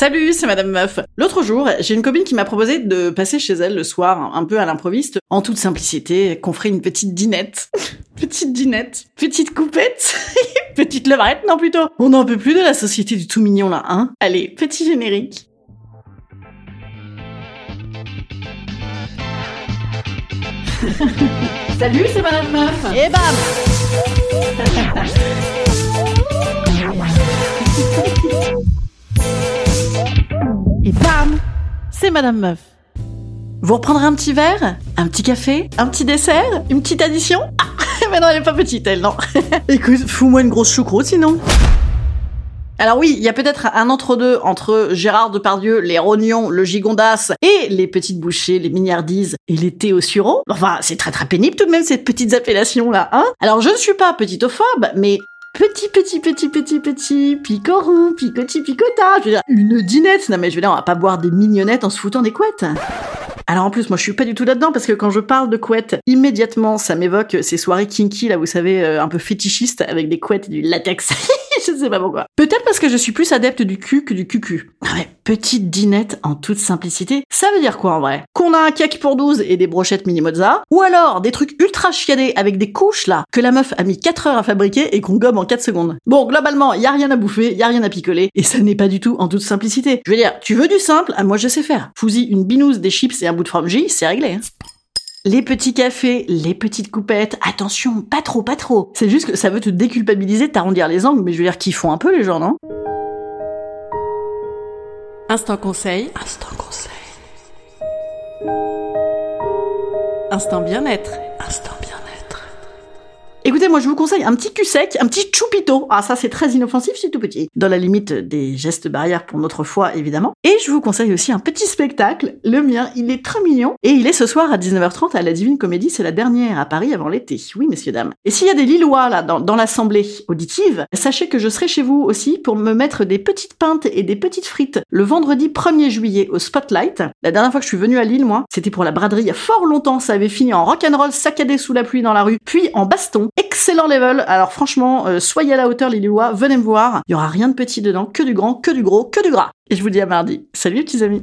Salut, c'est Madame Meuf. L'autre jour, j'ai une copine qui m'a proposé de passer chez elle le soir, un peu à l'improviste, en toute simplicité, qu'on ferait une petite dînette. petite dînette, petite coupette, petite levrette, non plutôt. On n'en peut plus de la société du tout mignon là, hein Allez, petit générique. Salut, c'est Madame Meuf. Et bam Bam C'est Madame Meuf. Vous reprendrez un petit verre Un petit café Un petit dessert Une petite addition? Ah Mais non, elle est pas petite, elle, non. Écoute, fous-moi une grosse choucroute, sinon. Alors oui, il y a peut-être un entre-deux entre Gérard Depardieu, les rognons, le gigondas et les petites bouchées, les mignardises et les thés au sureau. Enfin, c'est très très pénible tout de même ces petites appellations-là, hein Alors je ne suis pas petitophobe, mais petit, petit, petit, petit, petit, picorou, picoti, picota. Je veux dire, une dinette. Non mais je veux dire, on va pas boire des mignonnettes en se foutant des couettes. Alors en plus, moi je suis pas du tout là-dedans parce que quand je parle de couettes, immédiatement ça m'évoque ces soirées kinky là, vous savez, euh, un peu fétichistes avec des couettes et du latex. je sais pas pourquoi. Peut-être parce que je suis plus adepte du cul que du cucu. Ah ouais, petite dinette en toute simplicité. Ça veut dire quoi en vrai? Qu'on a un cake pour 12 et des brochettes mini mozza? Ou alors des trucs ultra chiadés avec des couches là que la meuf a mis 4 heures à fabriquer et qu'on gomme en 4 secondes. Bon, globalement, y a rien à bouffer, y a rien à picoler et ça n'est pas du tout en toute simplicité. Je veux dire, tu veux du simple Ah moi je sais faire. Fousi une binouse, des chips et un bout de fromage, c'est réglé. Hein. Les petits cafés, les petites coupettes, attention, pas trop, pas trop. C'est juste que ça veut te déculpabiliser, t'arrondir les angles, mais je veux dire qu'ils font un peu les gens, non? Instant conseil. Instant conseil. Instant bien-être. Instant bien-être. Moi je vous conseille un petit cul sec, un petit choupito. Ah ça c'est très inoffensif, c'est tout petit. Dans la limite des gestes barrières pour notre foi évidemment. Et je vous conseille aussi un petit spectacle. Le mien, il est très mignon. Et il est ce soir à 19h30 à la Divine Comédie. C'est la dernière à Paris avant l'été. Oui messieurs dames. Et s'il y a des Lillois là dans, dans l'assemblée auditive, sachez que je serai chez vous aussi pour me mettre des petites pintes et des petites frites le vendredi 1er juillet au Spotlight. La dernière fois que je suis venue à Lille, moi, c'était pour la braderie il y a fort longtemps. Ça avait fini en rock'n'roll saccadé sous la pluie dans la rue, puis en baston excellent level. Alors franchement, euh, soyez à la hauteur les venez me voir. Il y aura rien de petit dedans, que du grand, que du gros, que du gras. Et je vous dis à mardi. Salut les petits amis.